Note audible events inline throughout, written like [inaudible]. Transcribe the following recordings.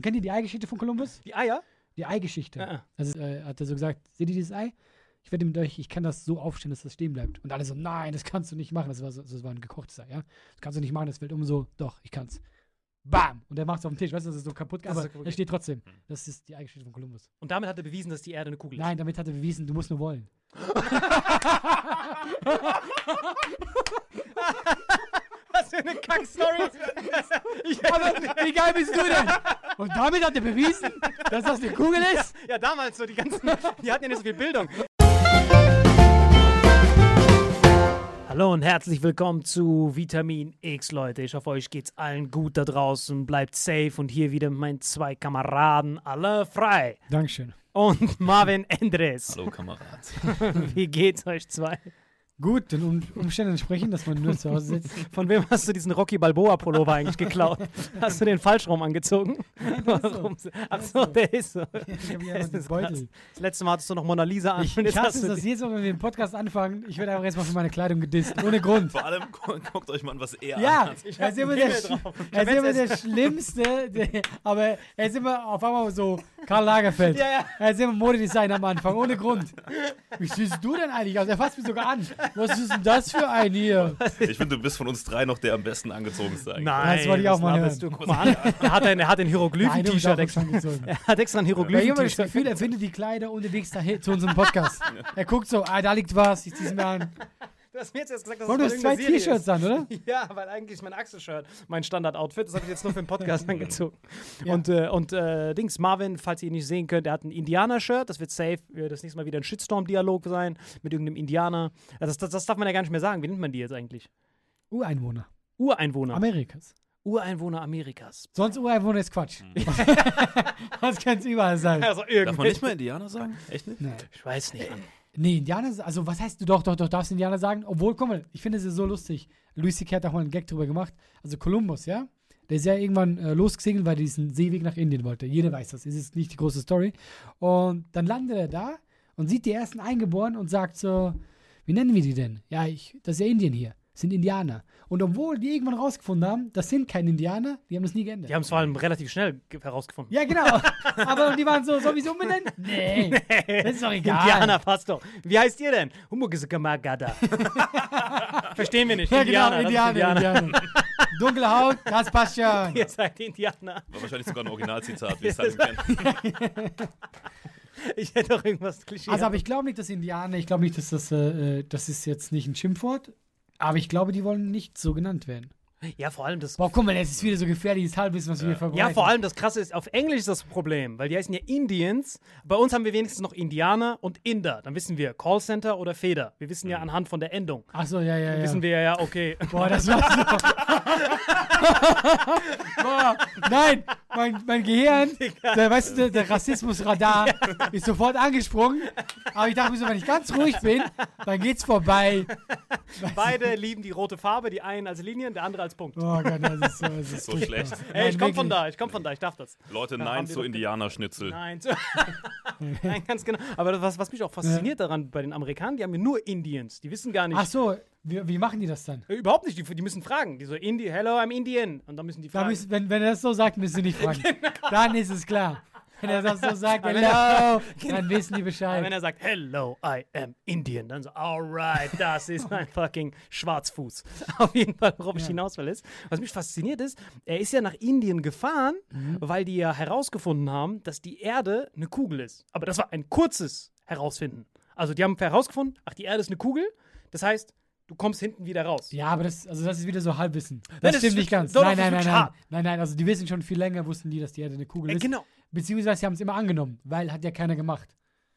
Und kennt ihr die Eigeschichte von Kolumbus? Die Eier? Die Eigeschichte. Ja. Also äh, hat er so gesagt, seht ihr dieses Ei? Ich werde mit euch, ich kann das so aufstellen, dass das stehen bleibt. Und alle so, nein, das kannst du nicht machen. Das war, so, das war ein gekochtes Ei, ja? Das kannst du nicht machen, das fällt um so, doch, ich kann's. Bam! Und der macht es auf dem Tisch, weißt du, das ist so kaputt, Das aber so er steht trotzdem. Das ist die Eigeschichte von Kolumbus. Und damit hat er bewiesen, dass die Erde eine Kugel ist. Nein, damit hat er bewiesen, du musst nur wollen. [laughs] [laughs] [laughs] Was [laughs] für eine Kack-Story. [laughs] Aber wie geil bist du denn? Und damit hat er bewiesen, dass das eine Kugel ist? ja, damals so, die ganzen, die hatten ja nicht so viel Bildung. Hallo und herzlich willkommen zu Vitamin X, Leute. Ich hoffe, euch geht's allen gut da draußen. Bleibt safe und hier wieder mit meinen zwei Kameraden, alle frei. Dankeschön. Und Marvin Endres. Hallo, Kamerad. [laughs] Wie geht's euch zwei? Gut, den um Umständen entsprechen, dass man nur zu Hause sitzt. [laughs] Von wem hast du diesen Rocky Balboa Pullover eigentlich geklaut? Hast du den falsch rum angezogen? [laughs] Warum? Achso, der ist so. Ich habe hier Das ist Beutel. Das letzte Mal hattest du noch Mona Lisa an. Ich, ich jetzt hasse die- jedes Mal, wenn wir den Podcast anfangen, ich werde einfach erstmal für meine Kleidung gedisst. Ohne Grund. Vor allem, guckt euch mal an, was er Ja, anhat. er ist immer der, Sch- er ist immer der Schlimmste, der, aber er ist immer auf einmal so Karl Lagerfeld. Ja, ja. Er ist immer Modedesigner am Anfang, ohne Grund. Wie siehst du denn eigentlich aus? Er fasst mich sogar an. Was ist denn das für ein hier? Ich finde, du bist von uns drei noch der am besten angezogenste eigentlich. Nein, Das wollte ich auch mal hören. Du, guck mal an. Er hat ein, er hat ein Hieroglyphen-T-Shirt extra. schon gezogen. Er hat extra ein Ich habe immer das Hieroglyphen-T-Shirt. Gefühl, er findet die Kleider unterwegs dahin zu unserem Podcast. Er guckt so, ah, da liegt was, ich zieh's mir an. Du hast mir jetzt erst gesagt, dass Warum, du es hast zwei T-Shirts an, oder? [laughs] Ja, weil eigentlich mein Axel-Shirt mein Standard-Outfit. Das habe ich jetzt nur für den Podcast [laughs] angezogen. Und, äh, und äh, Dings, Marvin, falls ihr ihn nicht sehen könnt, er hat ein Indianer-Shirt. Das wird safe. Wird das nächste Mal wieder ein Shitstorm-Dialog sein mit irgendeinem Indianer. Das, das, das darf man ja gar nicht mehr sagen. Wie nennt man die jetzt eigentlich? Ureinwohner. Ureinwohner. Amerikas. Ureinwohner Amerikas. Sonst Ureinwohner ist Quatsch. [laughs] das kannst du überall sagen. Also Darf man nicht mal Indianer sagen? Echt nicht? Nee. Ich weiß nicht. Mann. Nee, Indianer, also was heißt du doch, doch, doch, darfst Indianer sagen? Obwohl, guck mal, ich finde es so lustig. Louis C.K. hat auch mal einen Gag drüber gemacht. Also Kolumbus, ja? Der ist ja irgendwann äh, losgesegelt, weil er diesen Seeweg nach Indien wollte. Jeder weiß das. Ist nicht die große Story. Und dann landet er da und sieht die ersten Eingeborenen und sagt so: Wie nennen wir die denn? Ja, ich, das ist ja Indien hier. Sind Indianer. Und obwohl die irgendwann rausgefunden haben, das sind keine Indianer, die haben das nie geändert. Die haben es vor allem relativ schnell ge- herausgefunden. ja, genau. [laughs] Aber die waren so, soll ich so umbenennen? Nee. Das ist doch egal. Indianer, passt doch. Wie heißt ihr denn? Humugisakamagada. [laughs] Verstehen wir nicht. Ja, genau, Indianer, das ist Indianer, Indianer. Dunkle Haut, das passt schon. [laughs] Ihr seid Indianer. War wahrscheinlich sogar ein Originalzitat, wie es halt kennt. Ich hätte doch irgendwas Klischee. Also, aber ich glaube nicht, dass Indianer, ich glaube nicht, dass das, äh, äh, das ist jetzt nicht ein Schimpfwort, aber ich glaube, die wollen nicht so genannt werden. Ja, vor allem das. Boah, guck mal, jetzt ist wieder so gefährliches Halbwissen, was wir hier verbreiten. Ja, vor allem das Krasse ist, auf Englisch ist das Problem, weil die heißen ja Indians. Bei uns haben wir wenigstens noch Indianer und Inder. Dann wissen wir Callcenter oder Feder. Wir wissen ja anhand von der Endung. Ach so, ja, ja, ja. Wissen wir ja, okay. [laughs] Boah, das war so. [laughs] Boah, nein, mein, mein Gehirn, der, weißt du, der, Rassismusradar [laughs] ist sofort angesprungen. Aber ich dachte mir so, wenn ich ganz ruhig bin, dann geht's vorbei. Beide lieben die rote Farbe, die einen als Linien, der andere als Punkt. Oh Gott, das ist so, das ist So schlecht. Ey, ich Nein, komm von da, ich komm von da, ich darf das. Leute, Ja, nein zu Indianerschnitzel. Nein, so- Nein, ganz genau. Aber was, was mich auch fasziniert daran bei den Amerikanern, die haben ja nur Indians. Die wissen gar nicht. Ach so, wie, wie machen die das dann? Äh, Überhaupt nicht, die, die müssen fragen. Die so, Indi hello, I'm Indian. Und dann müssen die Da fragen. müssen, wenn, wenn er das so sagt, müssen sie nicht fragen. [laughs] Dann ist es klar. [laughs] [laughs] Wenn er das so sagt, hello, dann wissen die [laughs] Aber wenn Bescheid. er sagt, hello, I am Indian, dann so, alright, das ist ein fucking Schwarzfuß. Auf jeden Fall, worauf ich Ja. hinaus will, ist, was mich fasziniert ist, er ist ja nach Indien gefahren, Mhm. weil die ja herausgefunden haben, dass die Erde eine Kugel ist. Aber das war ein kurzes Herausfinden. Also die haben herausgefunden, ach, die Erde ist eine Kugel, das heißt, du kommst hinten wieder raus. Ja, aber das, also das ist wieder so Halbwissen. Das, das stimmt nicht ganz. nein, nein, nein, nein. Nein, nein, also die wissen schon viel länger, wussten die, dass die Erde eine Kugel Äh, ist. genau, Beziehungsweise sie haben es immer angenommen, weil hat ja keiner gemacht.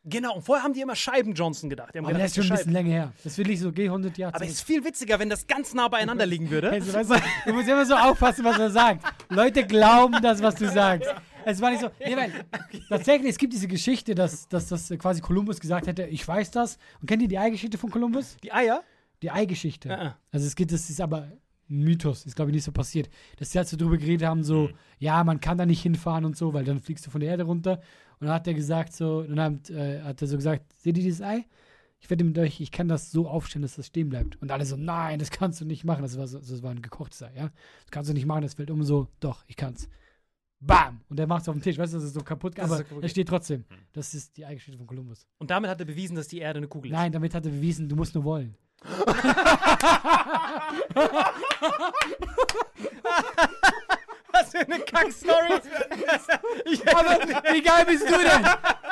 genau. Und vorher haben die immer Scheiben Johnson gedacht. Die haben Aber gedacht, das ist schon ein bisschen länger her. Das will ich so, geh 100 Jahre Aber es ist viel witziger, wenn das ganz nah beieinander liegen würde. Also, weißt du, du musst immer so aufpassen, was er sagt. Leute glauben das, was du sagst. Es war nicht so. Nee, weil tatsächlich, es gibt diese Geschichte, dass, dass das quasi Kolumbus gesagt hätte, ich weiß das. Und kennt ihr die Eigeschichte von Kolumbus? Die Eier? Die Eigeschichte. Ja, ja. Also es geht, das ist aber ein Mythos, ist glaube ich nicht so passiert. Dass sie halt so drüber geredet haben, so, ja, man kann da nicht hinfahren und so, weil dann fliegst du von der Erde runter. Und dann hat er gesagt, so, dann hat, äh, hat er so gesagt, seht ihr dieses Ei? Ich wette mit euch, ich kann das so aufstellen, dass das stehen bleibt. Und alle so, nein, das kannst du nicht machen. Das war, so, das war ein gekochtes Ei, ja. Das kannst du nicht machen, das fällt um so, doch, ich kann's. Bam! Und der macht es auf dem Tisch, weißt du, das ist so kaputt, Das aber so kaputt. er steht trotzdem. Das ist die Eigeschichte von Kolumbus. Und damit hat er bewiesen, dass die Erde eine Kugel ist. Nein, damit hat er bewiesen, du musst nur wollen. Was für eine Kack-Story. ich Aber wie geil bist du denn?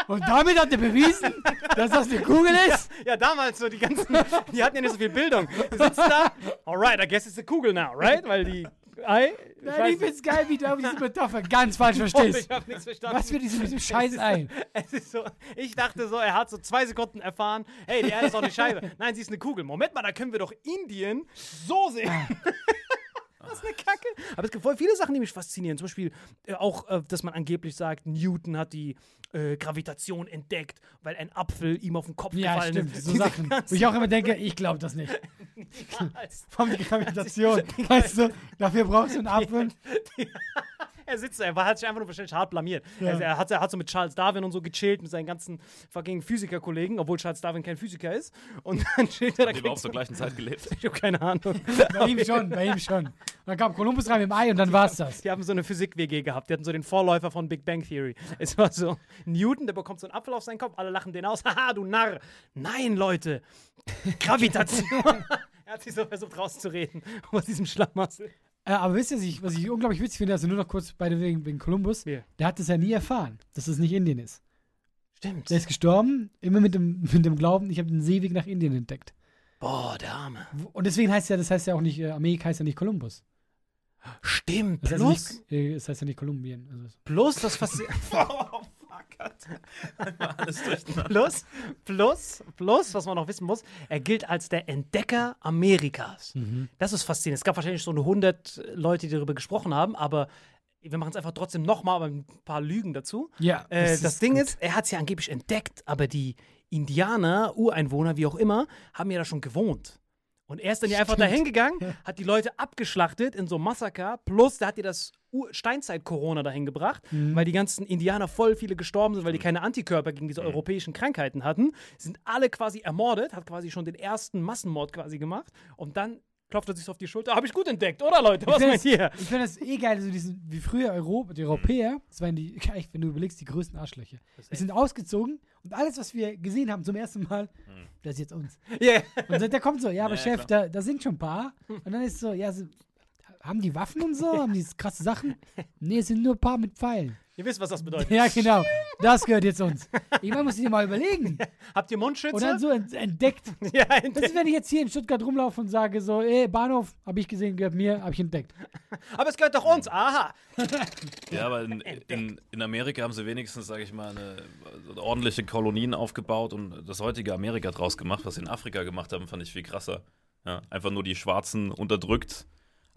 Und damit hat er bewiesen, dass das eine Kugel ist? ja, damals so die ganzen, die hatten ja nicht so viel Bildung. Du sitzt da, alright, I guess it's a Kugel now, right? Weil die Ei, Nein, ich find's geil, wie du auf diese Metapher ganz falsch [laughs] verstehst. ich hab nichts verstanden. Was für diesem, [laughs] diesem scheiß Ei? Es ist so, ich dachte so, er hat so zwei Sekunden erfahren, hey, die Erde ist doch eine Scheibe. Nein, sie ist eine Kugel. Moment mal, da können wir doch Indien so sehen. [laughs] Ist eine Kacke. Aber es gibt voll viele Sachen, die mich faszinieren. Zum Beispiel äh, auch, äh, dass man angeblich sagt, Newton hat die äh, Gravitation entdeckt, weil ein Apfel ihm auf den Kopf Ja, gefallen stimmt, ist. so [laughs] Sachen. Wo ich auch immer denke, ich glaube das nicht. [laughs] Vom die [laughs] Gravitation. Weißt du, dafür brauchst du einen Apfel. Er sitzt, er war, hat sich einfach nur wahrscheinlich hart blamiert. Ja. Also er, hat, er hat so mit Charles Darwin und so gechillt, mit seinen ganzen fucking Physikerkollegen, obwohl Charles Darwin kein Physiker ist. Und dann chillt er da. Die überhaupt zur gleichen Zeit gelebt. Ich habe keine Ahnung. Bei ihm schon, bei ihm schon. Und dann kam Kolumbus rein mit dem Ei und dann war's das. Die haben so eine Physik-WG gehabt. Die hatten so den Vorläufer von Big Bang Theory. Es war so, Newton, der bekommt so einen Apfel auf seinen Kopf, alle lachen den aus. [laughs] Haha, du Narr. Nein, Leute. Gravitation. [laughs] er hat sich so versucht rauszureden aus diesem Schlamassel. Äh, aber wisst ihr, was ich, was ich unglaublich witzig finde, also nur noch kurz bei der wegen, wegen Kolumbus, Wer? der hat es ja nie erfahren, dass es nicht Indien ist. Stimmt. Der ist gestorben, immer mit dem, mit dem Glauben, ich habe den Seeweg nach Indien entdeckt. Boah, der Arme. Und deswegen heißt ja, das heißt ja auch nicht, äh, Amerika heißt ja nicht Kolumbus. Stimmt. Das heißt, Plus, nicht, äh, das heißt ja nicht Kolumbien. Also, plus das Faszinierende. [laughs] Fuck. Alles durcheinander. Plus, plus, plus, was man noch wissen muss, er gilt als der Entdecker Amerikas. Das ist faszinierend. Es gab wahrscheinlich so eine 100 Leute, die darüber gesprochen haben, aber wir machen es einfach trotzdem nochmal, aber ein paar Lügen dazu. Ja, Äh, das das Ding gut. ist, er hat es ja angeblich entdeckt, aber die Indianer, Ureinwohner, wie auch immer, haben ja da schon gewohnt. Und er ist dann ja einfach dahin gegangen, hat die Leute abgeschlachtet in so einem Massaker, plus der hat dir das Steinzeit-Corona dahin gebracht, Mhm. weil die ganzen Indianer voll viele gestorben sind, weil die keine Antikörper gegen diese europäischen Krankheiten hatten. Sind alle quasi ermordet, hat quasi schon den ersten Massenmord quasi gemacht und dann klopft er sich auf die Schulter. Habe ich gut entdeckt, oder Leute? Was meint ihr? Ich finde das eh geil, so diesen, wie früher Europa, die Europäer, das waren die, [laughs] wenn du überlegst, die größten Arschlöcher. Die sind ausgezogen und alles, was wir gesehen haben zum ersten Mal, das ist jetzt uns. Yeah. Und dann- der kommt so, ja, aber Ja, Chef, da, da sind schon ein paar. Und dann ist so, ja, so, haben die Waffen und so? Haben die krasse Sachen? Nee, es sind nur ein paar mit Pfeilen. Ihr wisst, was das bedeutet. Ja, genau. Das gehört jetzt uns. Ich meine, muss ich dir mal überlegen. [laughs] Habt ihr Mundschütze? Und dann so ent entdeckt. [laughs] ja, Das ist, wenn ich jetzt hier in Stuttgart rumlaufe und sage so, ey, Bahnhof, habe ich gesehen, gehört mir, habe ich entdeckt. [laughs] aber es gehört doch uns. Aha. Ja, aber in, in, in Amerika haben sie wenigstens, sage ich mal, eine, also ordentliche Kolonien aufgebaut und das heutige Amerika draus gemacht. Was sie in Afrika gemacht haben, fand ich viel krasser. Ja, einfach nur die Schwarzen unterdrückt,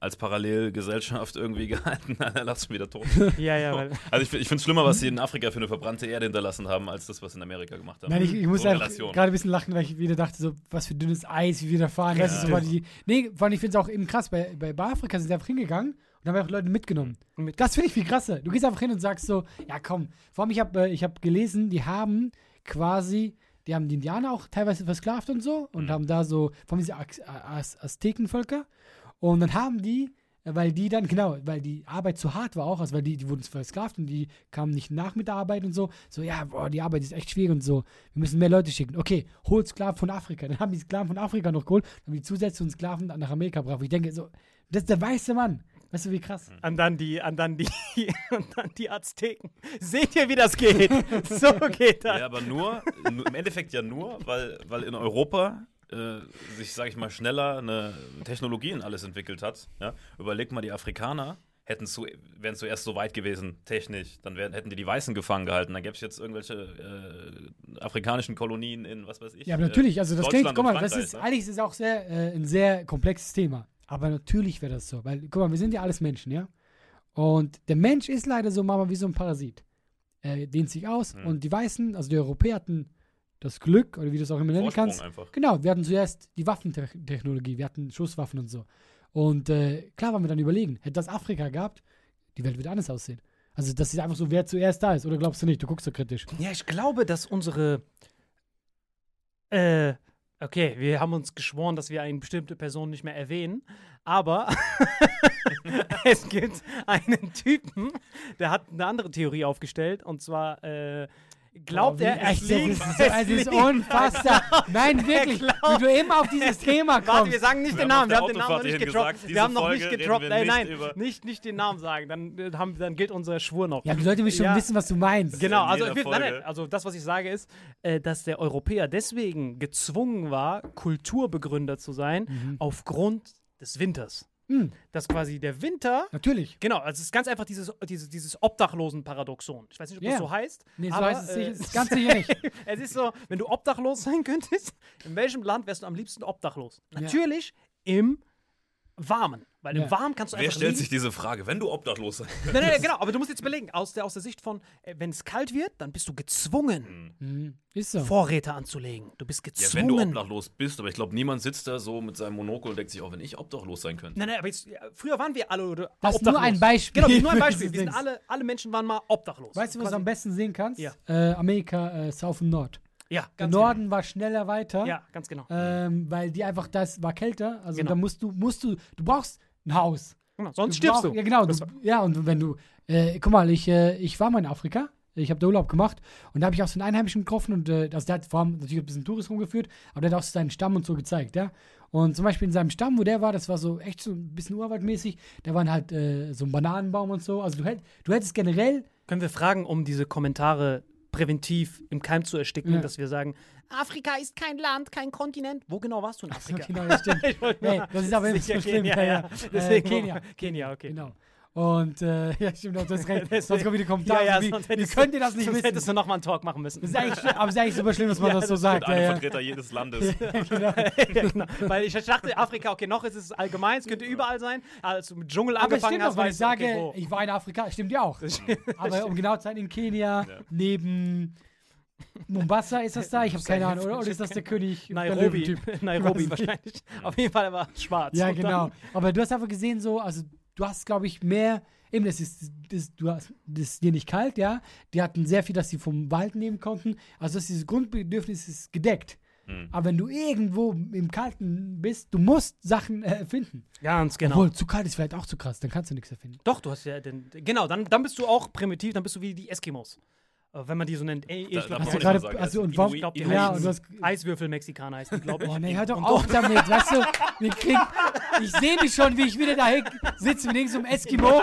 als Parallelgesellschaft irgendwie [laughs] gehalten. Dann lass mich wieder tot. [laughs] Ja, ja, weil. Also ich, ich finde es schlimmer, was sie in Afrika für eine verbrannte Erde hinterlassen haben, als das, was sie in Amerika gemacht haben. Nein, ich, ich muss So gerade ein bisschen lachen, weil ich wieder dachte, so, was für dünnes Eis, wie wir da fahren. Das ist so, weil die, nee, vor allem, ich finde es auch eben krass, bei, bei, bei Afrika sind sie einfach hingegangen und haben einfach Leute mitgenommen. Mit- Das finde ich viel krasser. Du gehst einfach hin und sagst so, ja komm, vor allem, ich habe äh, ich hab gelesen, die haben quasi, die haben die Indianer auch teilweise versklavt und so und haben da so, vor allem diese Az Az Aztekenvölker und dann haben die, weil die dann, genau, weil die Arbeit zu hart war auch, also weil die, die wurden versklavt und die kamen nicht nach mit der Arbeit und so, so, ja, boah, die Arbeit ist echt schwierig und so, wir müssen mehr Leute schicken. Okay, holt Sklaven von Afrika. Dann haben die Sklaven von Afrika noch geholt, dann haben die zusätzlichen Sklaven nach Amerika gebracht. Ich denke so, das ist der weiße Mann. Weißt du, wie krass? An dann die, an dann die, [laughs] an dann die Azteken. Seht ihr, wie das geht? [laughs] so geht das. Ja, aber nur, nur- im Endeffekt ja nur, weil, weil in Europa äh, sich, sag ich mal, schneller eine Technologie in alles entwickelt hat. Ja? Überleg mal, die Afrikaner hätten zu, wären zuerst so weit gewesen, technisch, dann wären, hätten die die Weißen gefangen gehalten. Dann gäbe es jetzt irgendwelche äh, afrikanischen Kolonien in, was weiß ich. Ja, aber äh, natürlich, also das klingt, guck mal, das ist, ne? eigentlich ist es auch sehr, äh, ein sehr komplexes Thema. Aber natürlich wäre das so, weil, guck mal, wir sind ja alles Menschen, ja? Und der Mensch ist leider so, Mama, wie so ein Parasit. Er dehnt sich aus Hm. und die Weißen, also die Europäer hatten das Glück, oder wie du es auch immer nennen Vorsprung kannst. einfach. Genau, wir hatten zuerst die Waffentechnologie, wir hatten Schusswaffen und so. Und äh, klar waren wir dann überlegen, hätte das Afrika gehabt, die Welt würde anders aussehen. Also das ist einfach so, wer zuerst da ist, oder glaubst du nicht? Du guckst so kritisch. Ja, ich glaube, dass unsere. Äh, okay, wir haben uns geschworen, dass wir eine bestimmte Person nicht mehr erwähnen, aber [laughs] es gibt einen Typen, der hat eine andere Theorie aufgestellt und zwar äh, glaubt wie er, es echt, das liegt, ist, so, es ist liegt- unfassbar. Nein, wirklich, glaubt- wie du immer auf dieses [laughs] Thema Warte, kommst. wir sagen nicht Wir den Namen, wir haben den Namen noch nicht diese wir haben noch Folge nicht wir Nein, nicht nein, nicht, nicht den Namen sagen, dann, äh, haben, dann gilt unser Schwur noch. ja, die Leute müssen schon Ja. wissen, was du meinst. Genau, also, wir, nein, nein, also das, was ich sage, ist, äh, dass der Europäer deswegen gezwungen war, Kulturbegründer zu sein, aufgrund des Winters. Hm, Dass quasi der Winter. natürlich. Genau, also es ist ganz einfach dieses, dieses, dieses Obdachlosen-Paradoxon. Ich weiß nicht, ob Ja. das so heißt. Nee, so aber, heißt es äh, sicher, ganz sicher nicht. [laughs] es ist so, wenn du obdachlos sein könntest, in welchem Land wärst du am liebsten obdachlos? Natürlich im Warmen. Weil Ja. im Warmen kannst du Wer einfach stellt liegen. sich diese Frage, wenn du obdachlos sein Nein, nein, nein, genau, aber du musst jetzt überlegen, aus der, aus der Sicht von, äh, wenn es kalt wird, dann bist du gezwungen, Hm, ist so. Vorräte anzulegen. Du bist Ja, wenn du gezwungen. obdachlos bist, aber ich glaube, niemand sitzt da so mit seinem Monokel und denkt sich, auch wenn ich obdachlos sein könnte. nein, nein, aber jetzt, früher waren wir alle oder, Das ist nur obdachlos. ein Beispiel Genau, das ist nur ein [laughs] Beispiel. Wir sind alle, alle Menschen waren mal obdachlos. Weißt du, was du am besten sehen kannst? Ja. Äh, Amerika, äh, South und Nord. Ja, Der ganz Norden war schneller weiter, Genau. Ja, ganz genau. ähm, weil die einfach, das war kälter. Also Genau. da musst du, musst du, du brauchst ein Haus. genau. Sonst Du stirbst brauch- du. Ja, genau. Du, ja, und wenn du, äh, guck mal, ich, äh, ich war mal in Afrika. Ich habe da Urlaub gemacht und da habe ich auch so einen Einheimischen getroffen und äh, also der hat vor allem natürlich ein bisschen Tourist rumgeführt, aber der hat auch so seinen Stamm und so gezeigt, ja. Und zum Beispiel in seinem Stamm, wo der war, das war so echt so ein bisschen urwaldmäßig, da waren halt äh, so ein Bananenbaum und so. Also du, hätt, du hättest generell, Können wir fragen, um diese Kommentare präventiv im Keim zu ersticken, Ja. dass wir sagen, Afrika ist kein Land, kein Kontinent. Wo genau warst du in Afrika? genau, das stimmt. [laughs] Nee, das ist aber immer so schlimm. Kenia, ja. Deswegen, Äh, Kenia. Kenia, okay. Genau. Und äh, [laughs] ja, stimmt, du hast recht. [laughs] Sonst kommen wieder Ja, Kommentare. ja, wie, sonst wie hättest könnt ihr das nicht sonst wissen? hättest du nochmal einen Talk machen müssen. Das ist eigentlich, aber es ist eigentlich super schlimm, dass man [laughs] Ja, das so das sagt. Eine Ja, ja. Vertreter jedes Landes. ja, genau. Weil ich dachte, Afrika, okay, noch ist es allgemein, es könnte überall sein. Als du mit Dschungel Aber angefangen stimmt hast, auch, wenn ich sage, okay, ich war in Afrika, stimmt ja auch. Aber um genau zu sein, in Kenia, neben Mombasa ist das da? Ich habe keine Ahnung. Oder, oder ist das der König? der Nairobi. Löwentyp? Nairobi wahrscheinlich. Auf jeden Fall, er war schwarz. Ja, genau. Aber du hast einfach gesehen, so, also du hast, glaube ich, mehr. Eben, das ist, das, du hast, das ist dir nicht kalt, ja. Die hatten sehr viel, dass sie vom Wald nehmen konnten. Also, das dieses Grundbedürfnis ist gedeckt. Hm. Aber wenn du irgendwo im Kalten bist, du musst Sachen äh, finden. ganz genau. Obwohl, zu kalt ist vielleicht auch zu krass, dann kannst du nichts erfinden. Doch, du hast ja den. Genau, dann, dann bist du auch primitiv, dann bist du wie die Eskimos. Äh, Wenn man die so nennt. Ey, ich da glaub, Hast brauch du ich gerade, sagen, also, also und warum, ich glaub, die ja, heißen und du hast, Eiswürfel-Mexikaner heißen glaube ich. oh nee, hört doch auf damit, weißt du, [laughs] wir kriegen, ich sehe mich schon, wie ich wieder da sitze mit irgendeinem Eskimo,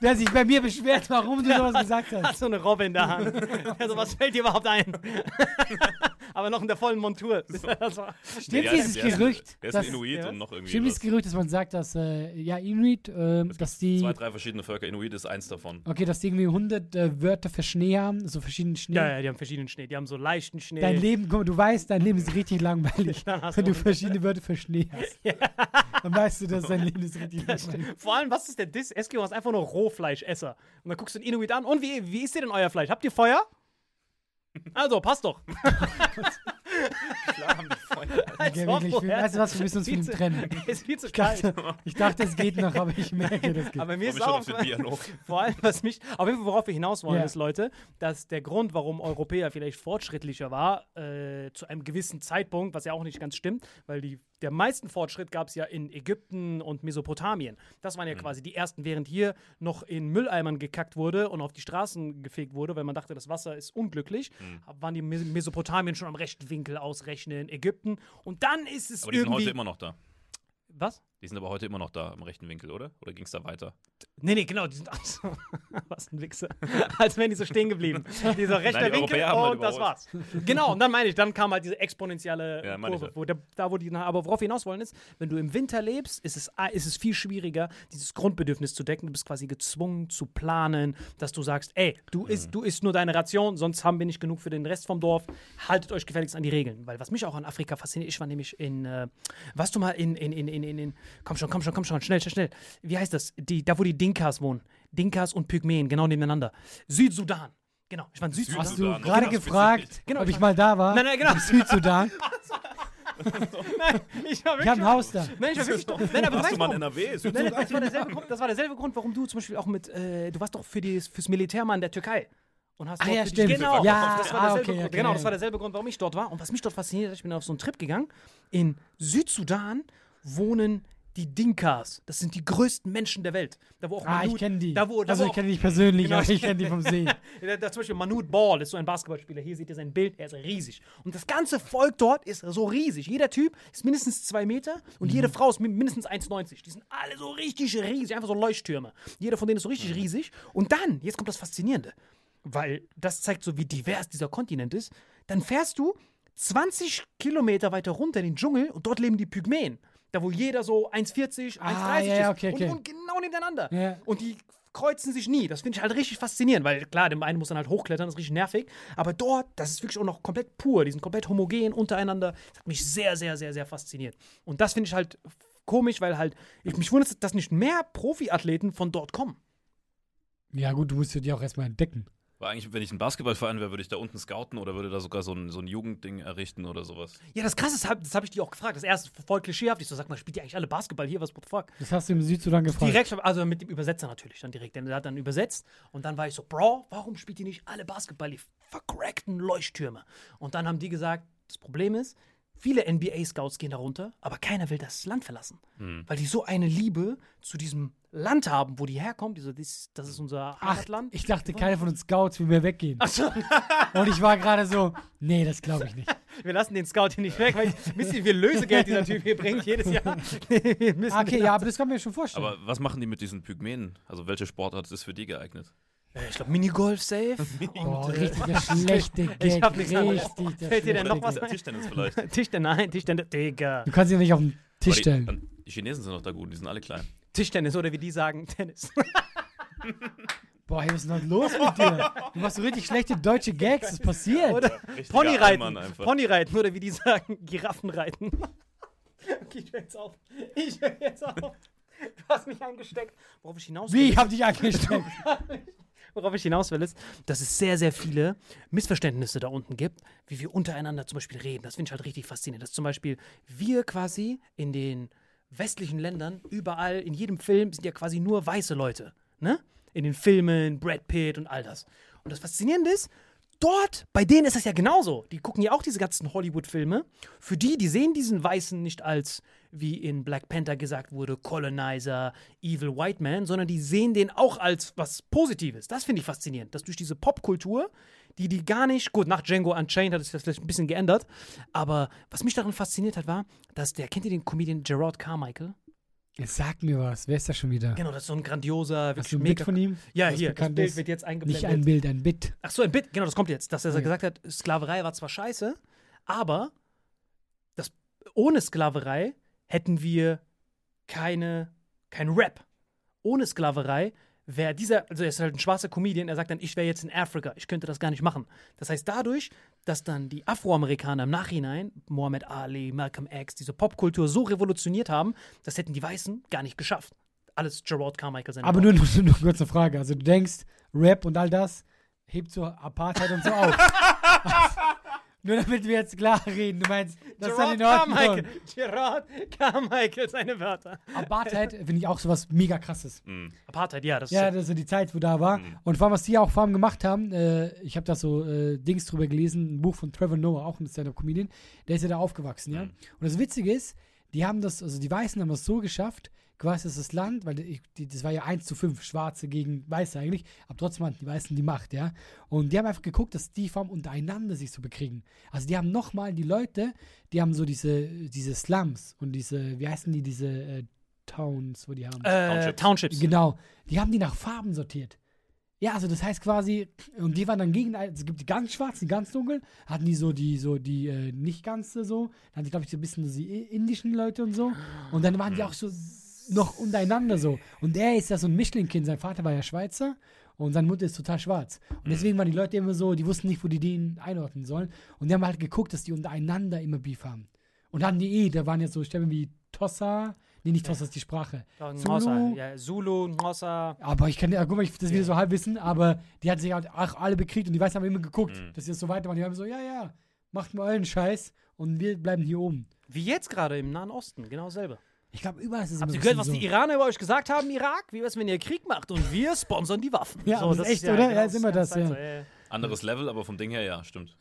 der sich bei mir beschwert, warum du sowas gesagt Hat hast. so eine Robbe in der Hand. Also, was fällt dir überhaupt ein? [laughs] Aber noch in der vollen Montur. [laughs] War- Stimmt Der dieses der Gerücht, Der ist dass, ein Inuit ja. und noch irgendwie stimmt dieses Gerücht, dass man sagt, dass, äh, ja, Inuit, ähm, dass die, Zwei, drei verschiedene Völker. Inuit ist eins davon. okay, dass die irgendwie 100 äh, Wörter für Schnee haben, so verschiedenen Schnee. Ja, ja, die haben verschiedenen Schnee. Die haben so leichten Schnee. Dein Leben, guck mal, du weißt, dein Leben ist richtig [laughs] langweilig, Dann hast wenn du verschiedene Wörter für Schnee [laughs] hast. Dann weißt du, dass dein Leben ist richtig langweilig. Vor allem, was ist der Diss? Eskimo ist einfach nur Rohfleischesser. Und dann guckst du den Inuit an. Und wie, wie ist dir denn euer Fleisch? Habt ihr Feuer? Also, passt doch. [laughs] Klar haben die Feuer. [laughs] Als wirklich, weißt du was, wir müssen uns von ihm trennen. [laughs] ist viel zu Ich kalt. dachte, ich dachte, es geht noch, aber ich [laughs] merke, das geht. Aber mir ist auch auf den Dialog. vor allem, was mich, auf jeden Fall, worauf wir hinaus wollen, Ja. ist, Leute, dass der Grund, warum Europäer vielleicht fortschrittlicher war, äh, zu einem gewissen Zeitpunkt, was ja auch nicht ganz stimmt, weil die, der meisten Fortschritt gab es ja in Ägypten und Mesopotamien. Das waren ja quasi die ersten, während hier noch in Mülleimern gekackt wurde und auf die Straßen gefegt wurde, weil man dachte, das Wasser ist unglücklich, waren die Mes- Mesopotamien schon am rechten Winkel ausrechnen, Ägypten. Und dann ist es Aber die sind irgendwie. heute immer noch da. was? Die sind aber heute immer noch da im rechten Winkel, oder? Oder ging es da weiter? Nee, nee, genau, die sind [laughs] auch so. Was ein Wichser. Als wären die so stehen geblieben. Dieser rechte Nein, die Winkel halt und das überholt. war's. Genau, und dann meine ich, dann kam halt diese exponentielle Ja, Kurve. ja. Wo der, da, wo die, aber worauf wir hinaus wollen ist, wenn du im Winter lebst, ist es, ah, ist es viel schwieriger, dieses Grundbedürfnis zu decken. Du bist quasi gezwungen zu planen, dass du sagst, ey, du Mhm. isst, du isst nur deine Ration, sonst haben wir nicht genug für den Rest vom Dorf. Haltet euch gefälligst an die Regeln. Weil was mich auch an Afrika fasziniert, ich war nämlich in, äh, warst du mal in, in, in, in, in, komm schon, komm schon, komm schon, schnell, schnell, schnell. Wie heißt das? Die, da, wo die Dinkas wohnen. Dinkas und Pygmäen, genau nebeneinander. Südsudan. Genau, ich war in Südsudan. Hast du Sudan, gerade gefragt, Genau, ob ich mal da war? Nein, nein, genau. Südsudan. [laughs] Nein, ich war Ich habe ein Haus da. Nein, ich war wirklich. Nein, aber Warst du mal in? NRW? Nein, das war, derselbe Grund, das war derselbe Grund, warum du zum Beispiel auch mit, äh, du warst doch für die, fürs Militär mal in der Türkei. Und hast Ah, dort ja, stimmt. Genau, Ja, das war ah, derselbe okay, Grund. okay, genau, ja. das war derselbe Grund, warum ich dort war. Und was mich dort fasziniert hat, ich bin auf so einen Trip gegangen. In Südsudan wohnen die Dinkas. Das sind die größten Menschen der Welt. Da wo auch Ah, ich Manut- kenne die. Da wo, da also wo ich kenne die nicht persönlich, Genau. aber ich kenne die vom Sehen. [laughs] da, da, zum Beispiel Manute Ball ist so ein Basketballspieler. Hier seht ihr sein Bild, er ist riesig. Und das ganze Volk dort ist so riesig. Jeder Typ ist mindestens zwei Meter und jede Frau ist mi- mindestens 1,90. Die sind alle so richtig riesig, einfach so Leuchttürme. Jeder von denen ist so richtig riesig. Und dann, jetzt kommt das Faszinierende, weil das zeigt so, wie divers dieser Kontinent ist. Dann fährst du 20 Kilometer weiter runter in den Dschungel und dort leben die Pygmäen. Da wo jeder so 1,40, 1,30 Ah, ja, ja, ist. okay, okay. Und, und genau nebeneinander. Ja. Und die kreuzen sich nie. Das finde ich halt richtig faszinierend, weil klar, dem einen muss dann halt hochklettern, das ist richtig nervig. Aber dort, das ist wirklich auch noch komplett pur. Die sind komplett homogen untereinander. Das hat mich sehr, sehr, sehr, sehr fasziniert. Und das finde ich halt komisch, weil halt, ich mich wundert, dass nicht mehr Profiathleten von dort kommen. Ja, gut, du musst die auch erstmal entdecken. War eigentlich, wenn ich ein Basketballverein wäre, würde ich da unten scouten oder würde da sogar so ein, so ein Jugendding errichten oder sowas. Ja, das krasse ist, hab- das habe ich die auch gefragt. Das erste voll klischeehaft. Ich so, sag mal, spielt ihr eigentlich alle Basketball hier? Was what the fuck? Das hast du im Südsudan gefragt. Direkt, also mit dem Übersetzer natürlich dann direkt. Denn der hat dann übersetzt und dann war ich so, Bro, warum spielt ihr nicht alle Basketball, die vercrackten Leuchttürme? Und dann haben die gesagt, das Problem ist, viele NBA-Scouts gehen da runter, aber keiner will das Land verlassen. Weil die so eine Liebe zu diesem Land haben, wo die herkommen. Die so, das, das ist unser Ach, Heimatland. ich dachte, keiner von uns Scouts will mehr weggehen. Achso, [laughs] Und ich war gerade so, nee, das glaube ich nicht. [laughs] wir lassen den Scout hier nicht weg, weil wisst ihr, wie viel Lösegeld dieser Typ hier bringt jedes Jahr? [laughs] Ah, Okay, ja, aber das kann man mir schon vorstellen. Aber was machen die mit diesen Pygmäen? Also welche Sportart ist für die geeignet? Äh, Ich glaube, Minigolf safe. oh, Und, richtig der schlechte Gag. Ich hab nichts richtig der Fällt dir denn noch was ein? Tischtennis vielleicht. Tischtennis, nein, Tischtennis, Digga. Du kannst ihn nicht auf den Tisch stellen. die Chinesen sind noch da gut, die sind alle klein. Tischtennis oder wie die sagen, [laughs] Tennis. Boah, was ist denn los mit dir? Du machst so richtig schlechte deutsche Gags. Was passiert? Oder Ponyreiten. Ponyreiten oder wie die sagen, Giraffenreiten. Okay, ich höre jetzt auf. Ich höre jetzt auf. Du hast mich angesteckt. Worauf ich hinaus Wie? Ich will, hab dich angesteckt. [laughs] worauf ich hinaus will, ist, dass es sehr, sehr viele Missverständnisse da unten gibt, wie wir untereinander zum Beispiel reden. Das finde ich halt richtig faszinierend. Dass zum Beispiel wir quasi in den westlichen Ländern, überall, in jedem Film sind ja quasi nur weiße Leute. Ne? In den Filmen, Brad Pitt und all das. Und das Faszinierende ist, dort, bei denen ist das ja genauso. Die gucken ja auch diese ganzen Hollywood-Filme. Für die, die sehen diesen Weißen nicht als, wie in Black Panther gesagt wurde, Colonizer, Evil White Man, sondern die sehen den auch als was Positives. Das finde ich faszinierend, dass durch diese Popkultur, die die gar nicht, gut, nach Django Unchained hat sich das vielleicht ein bisschen geändert, aber was mich daran fasziniert hat, war, dass der, kennt ihr den Comedian Gerard Carmichael? Sag mir was. Wer ist das schon wieder? Genau, das ist so ein grandioser, Hast du ein Bild mega. von ihm? Ja, das hier, das Bild ist? wird jetzt eingeblendet. Nicht ein Bild, ein Bit. Ach so, ein Bit, genau, das kommt jetzt, dass er Ja. gesagt hat, Sklaverei war zwar scheiße, aber das, ohne Sklaverei hätten wir keine, kein Rap. Ohne Sklaverei wäre dieser, also er ist halt ein schwarzer Comedian, er sagt dann, ich wäre jetzt in Afrika, ich könnte das gar nicht machen. Das heißt, dadurch, dass dann die Afroamerikaner im Nachhinein, Muhammad Ali, Malcolm X, diese Popkultur so revolutioniert haben, das hätten die Weißen gar nicht geschafft. Alles Gerard Carmichael seine Aber [laughs] nur, nur, nur kurz eine Frage. Also du denkst, Rap und all das hebt so Apartheit und so auf. [laughs] nur damit wir jetzt klar reden. Du meinst, das ist dann Gerard in Ordnung. Carmichael, Gerard Carmichael, seine Wörter. Apartheid finde ich auch sowas mega krasses. Apartheid, ja, das Ja, ist das ist so die Zeit, wo da war. Und vor allem, was die auch vor allem gemacht haben, äh, ich habe da so äh, Dings drüber gelesen, ein Buch von Trevor Noah, auch ein Stand-Up-Comedian, der ist ja da aufgewachsen, ja. Und das Witzige ist, die haben das, also die Weißen haben das so geschafft, quasi ist das Land, weil die, die, das war ja 1 zu 5, Schwarze gegen Weiße eigentlich, aber trotzdem hatten die Weißen die Macht, ja. Und die haben einfach geguckt, dass die allem untereinander sich so bekriegen. Also die haben nochmal die Leute, die haben so diese, diese Slums und diese, wie heißen die, diese äh, Towns, wo die haben. äh, Townships. Townships. Genau. Die haben die nach Farben sortiert. Ja, also das heißt quasi, und die waren dann gegen, es gibt die ganz schwarzen, die ganz dunkeln, hatten die so die, so die äh, nicht ganz so, dann hatten die, glaube ich, so ein bisschen so die indischen Leute und so. Und dann waren die auch so noch untereinander so. Und er ist ja so ein Mischling-Kind, sein Vater war ja Schweizer und seine Mutter ist total schwarz. Und deswegen waren die Leute immer so, die wussten nicht, wo die den einordnen sollen. Und die haben halt geguckt, dass die untereinander immer Beef haben. Und hatten die eh, da waren jetzt so Stämme wie Tossa, nee, nicht Tossa ist die Sprache. Ngossa, Zulu. ja, Zulu, Ngossa. Aber ich kann ja, guck mal, ich, das wieder so halb wissen, aber die hat sich halt auch alle bekriegt und die Weißen haben immer geguckt, dass sie das so weitermachen. Die haben so, ja, ja, macht mal euren Scheiß und wir bleiben hier oben. Wie jetzt gerade im Nahen Osten, genau dasselbe. Ich glaube, überall ist es Habt ihr gehört, was bisschen die so. Iraner über euch gesagt haben, Irak? Wie wär's, wenn ihr Krieg macht und wir sponsern die Waffen? Ja, aber das ist echt, oder? Ja, ist immer das, ja. So, äh, Anderes Level, aber vom Ding her ja, stimmt.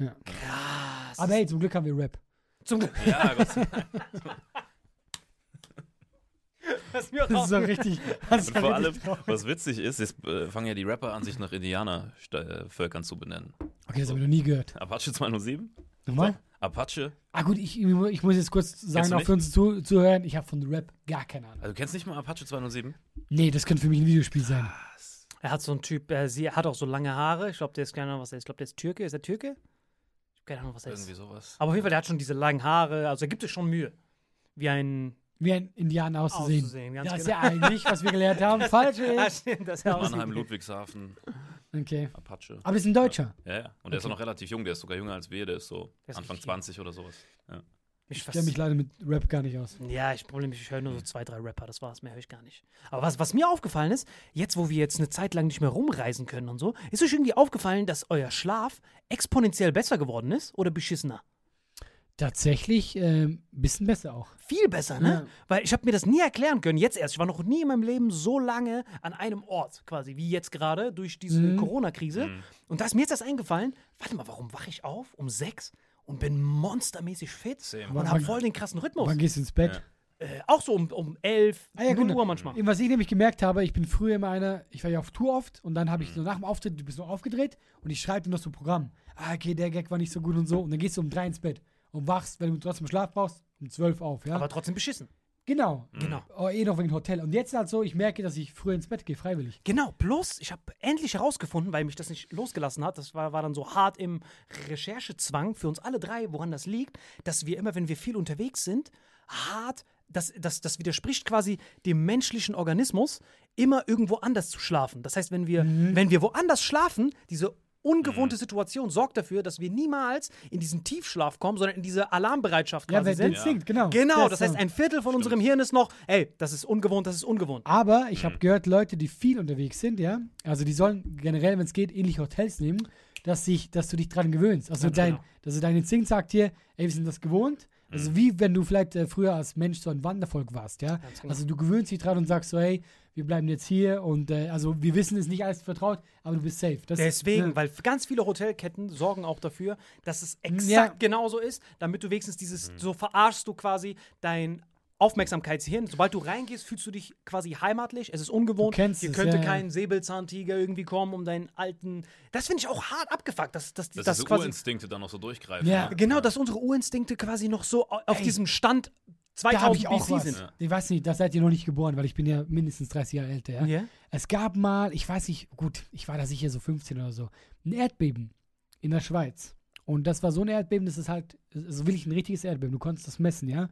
Aber hey, zum Glück haben wir Rap. Zum Glück. Ja, Gott sei Dank. [laughs] Das ist mir auch [laughs] Das ist so richtig. Das Und ja vor allem, traurig. was witzig ist, jetzt äh, fangen ja die Rapper an, sich nach Indianervölkern zu benennen. Okay, das habe ich noch nie gehört. Apache 207? Nochmal? Apache? Ah, gut, ich, ich muss jetzt kurz sagen, auch für uns zu, Zuhören, ich habe von Rap gar keine Ahnung. Also du kennst nicht mal Apache 207? Nee, das könnte für mich ein Videospiel sein. Er hat so einen Typ, äh, sie hat auch so lange Haare. Ich glaube, der ist keine Ahnung, was er ist. Ich glaube, der ist Türke. Ist er Türke? Ich habe keine Ahnung, was er Irgendwie ist. sowas. Aber auf jeden Fall, der hat schon diese langen Haare. Also er gibt es schon Mühe. Wie ein. Wie ein Indianer auszusehen. Auszusehen, ganz das ist genau. ja eigentlich, was wir gelernt haben, [laughs] falsch ist. [laughs] das er. Mannheim, Ludwigshafen, Okay. Apache. Aber ist ein Deutscher. Ja, ja. Und der ist auch noch relativ jung, der ist sogar jünger als wir, der ist so Der ist Anfang richtig 20 oder sowas. Ja. Ich Ich kenne mich leider mit Rap gar nicht aus. Ja, ich Problem ich höre nur so zwei, drei Rapper, das war's, mehr höre ich gar nicht. Aber was, was mir aufgefallen ist, jetzt wo wir jetzt eine Zeit lang nicht mehr rumreisen können und so, ist euch irgendwie aufgefallen, dass euer Schlaf exponentiell besser geworden ist oder beschissener? Tatsächlich ein ähm, bisschen besser auch. Viel besser, ne? Ja. Weil ich habe mir das nie erklären können, jetzt erst. Ich war noch nie in meinem Leben so lange an einem Ort, quasi, wie jetzt gerade durch diese Mhm. Corona-Krise. Und da ist mir jetzt das eingefallen, warte mal, warum wache ich auf um sechs und bin monstermäßig fit Same. und habe voll den krassen Rhythmus? Wann gehst du ins Bett? Äh, auch so um, um elf, Ah, ja, null genau. Uhr manchmal. Was ich nämlich gemerkt habe, ich bin früher immer einer, ich war ja auf Tour oft und dann habe Mhm. ich so nach dem Auftritt, du bist so aufgedreht und ich schreibe dir noch so ein Programm. Ah, okay, der Gag war nicht so gut und so. Und dann gehst du um drei ins Bett und wachst, wenn du trotzdem Schlaf brauchst, um zwölf auf, ja? Aber trotzdem beschissen. genau. Genau. Oh, eh noch wegen Hotel. Und jetzt ist halt so, ich merke, dass ich früher ins Bett gehe, freiwillig. Genau, plus ich habe endlich herausgefunden, weil mich das nicht losgelassen hat, das war, war dann so hart im Recherchezwang für uns alle drei, woran das liegt, dass wir immer, wenn wir viel unterwegs sind, hart, das, das, das widerspricht quasi dem menschlichen Organismus, immer irgendwo anders zu schlafen. Das heißt, wenn wir, wenn wir woanders schlafen, diese ungewohnte Situation sorgt dafür, dass wir niemals in diesen Tiefschlaf kommen, sondern in diese Alarmbereitschaft Ja, quasi sind. den singt, genau. Genau, das heißt, ein Viertel von unserem Hirn ist noch, ey, das ist ungewohnt, das ist ungewohnt. Aber ich Mhm. habe gehört, Leute, die viel unterwegs sind, ja, also die sollen generell, wenn es geht, ähnliche Hotels nehmen, dass, sich, dass du dich dran gewöhnst. Also Ganz dein, genau. dass dein Instinkt sagt hier, ey, wir sind das gewohnt. Mhm. Also wie wenn du vielleicht äh, früher als Mensch so ein Wandervolk warst, ja. Genau. Also du gewöhnst dich dran und sagst so, hey, wir bleiben jetzt hier und äh, also wir wissen es nicht alles vertraut, aber du bist safe. Das, Deswegen, ja. weil ganz viele Hotelketten sorgen auch dafür, dass es exakt Ja. genauso ist, damit du wenigstens dieses, Mhm. so verarschst du quasi dein Aufmerksamkeitshirn. Sobald du reingehst, fühlst du dich quasi heimatlich. Es ist ungewohnt. Du kennst Hier es, könnte ja, ja. kein Säbelzahntiger irgendwie kommen, um deinen alten. Das finde ich auch hart abgefuckt, dass, dass, Dass dass diese quasi. Urinstinkte dann noch so durchgreifen. Ja. ne? Genau, dass unsere Urinstinkte quasi noch so au- auf Ey, diesem Stand da habe 2000 ich auch BC was. sind. Ja. Ich weiß nicht, da seid ihr noch nicht geboren, weil ich bin ja mindestens 30 Jahre älter, ja. Ja? Es gab mal, ich weiß nicht, gut, ich war da sicher so 15 oder so, ein Erdbeben in der Schweiz. Und das war so ein Erdbeben, das ist halt, so will ich ein richtiges Erdbeben, du konntest das messen, ja.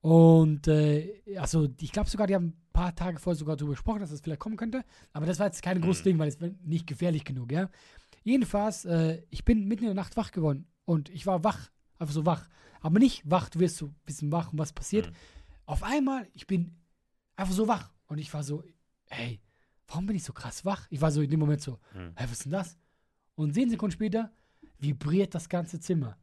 Und, äh, also, ich glaube sogar, die haben ein paar Tage vorher sogar darüber gesprochen, dass das vielleicht kommen könnte. Aber das war jetzt kein großes Ding, weil es nicht gefährlich genug, ja. Jedenfalls, äh, ich bin mitten in der Nacht wach geworden und ich war wach, einfach so wach. Aber nicht wach, du wirst so ein bisschen wach und was passiert. Auf einmal, ich bin einfach so wach und ich war so, hey, warum bin ich so krass wach? Ich war so in dem Moment so, Hm. hey, was ist denn das? Und zehn Sekunden später vibriert das ganze Zimmer.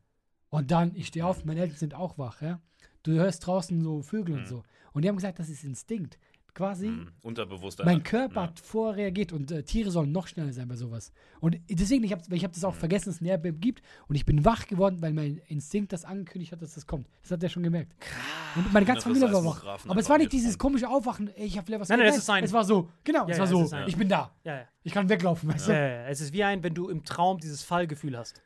Und dann, ich stehe auf, meine Eltern sind auch wach, ja. Du hörst draußen so Vögel und so. Und die haben gesagt, das ist Instinkt. Quasi, Hm. Unterbewusster. mein Körper Ja. hat vorreagiert und äh, Tiere sollen noch schneller sein bei sowas. Und deswegen, ich habe ich hab das Mhm. auch vergessen, dass es ein Erdbeben gibt. Und ich bin wach geworden, weil mein Instinkt das angekündigt hat, dass das kommt. Das hat er schon gemerkt. Und meine ganze Familie war wach. Seismographen Aber es war nicht dieses komische Aufwachen, ey, ich habe vielleicht was Nein, nein, das Nein, ist ein- Es war so, genau, Ja, es war ja, so, es ich bin da. Ja, ja. Ich kann weglaufen, weißt du? Ja, ja, es ist wie ein, wenn du im Traum dieses Fallgefühl hast.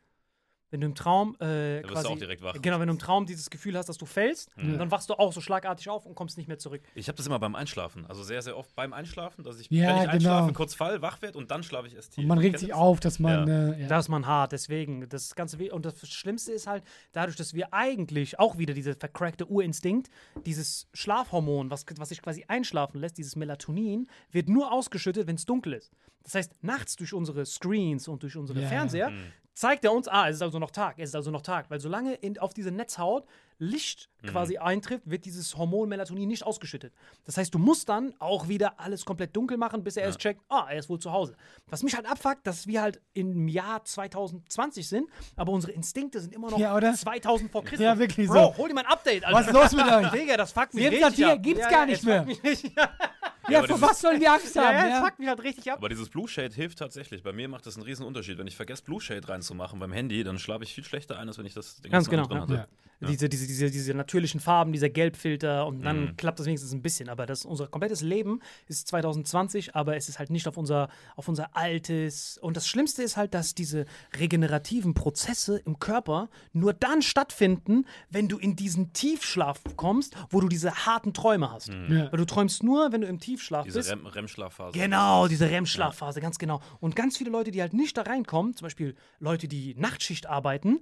Wenn du im Traum äh, Da wirst du quasi, auch direkt wach. Genau, wenn du im Traum dieses Gefühl hast, dass du fällst, Mhm. dann wachst du auch so schlagartig auf und kommst nicht mehr zurück. Ich habe das immer beim Einschlafen. Also sehr, sehr oft beim Einschlafen, dass ich, Ja, wenn ich einschlafe, genau. kurz fall, wach werde und dann schlafe ich erst tief. Und man regt sich das? auf, dass man. Ja. Äh, ja. Da ist man hart, deswegen. Das Ganze we- und das Schlimmste ist halt, dadurch, dass wir eigentlich auch wieder dieser vercrackte Urinstinkt, dieses Schlafhormon, was, was sich quasi einschlafen lässt, dieses Melatonin, wird nur ausgeschüttet, wenn es dunkel ist. Das heißt, nachts durch unsere Screens und durch unsere Ja. Fernseher zeigt er uns, ah, es ist also noch Tag, es ist also noch Tag. Weil solange in, auf diese Netzhaut Licht quasi eintrifft, wird dieses Hormon Melatonin nicht ausgeschüttet. Das heißt, du musst dann auch wieder alles komplett dunkel machen, bis er erst checkt, ah, er ist wohl zu Hause. Was mich halt abfuckt, dass wir halt im Jahr 2020 sind, aber unsere Instinkte sind immer noch Ja, oder? 2000 vor Christus. Ja, wirklich Bro, so. hol dir mal ein Update, Alter. Was ist los mit euch? [laughs] Digga, das fuckt mich habt richtig gesagt, hier ab. gibt's ja, gar ja, nicht mehr. [laughs] Ja, aber vor was sollen wir Angst Ja, haben? ja, es Ja, fuckt mich halt richtig ab. Aber dieses Blue Shade hilft tatsächlich. Bei mir macht das einen riesen Unterschied. Wenn ich vergesse, Blue Shade reinzumachen beim Handy, dann schlafe ich viel schlechter ein, als wenn ich das den Ganz ganzen Abend genau, drin ja. hatte. Diese, diese, diese, diese natürlichen Farben, dieser Gelbfilter und dann Mhm. klappt das wenigstens ein bisschen. Aber das, unser komplettes Leben ist 2020, aber es ist halt nicht auf unser, auf unser altes. Und das Schlimmste ist halt, dass diese regenerativen Prozesse im Körper nur dann stattfinden, wenn du in diesen Tiefschlaf kommst, wo du diese harten Träume hast. Ja. Weil du träumst nur, wenn du im Tiefschlaf Diese bist. REM- REM-Schlafphase. Genau, diese REM-Schlafphase, ganz genau. Und ganz viele Leute, die halt nicht da reinkommen, zum Beispiel Leute, die Nachtschicht arbeiten,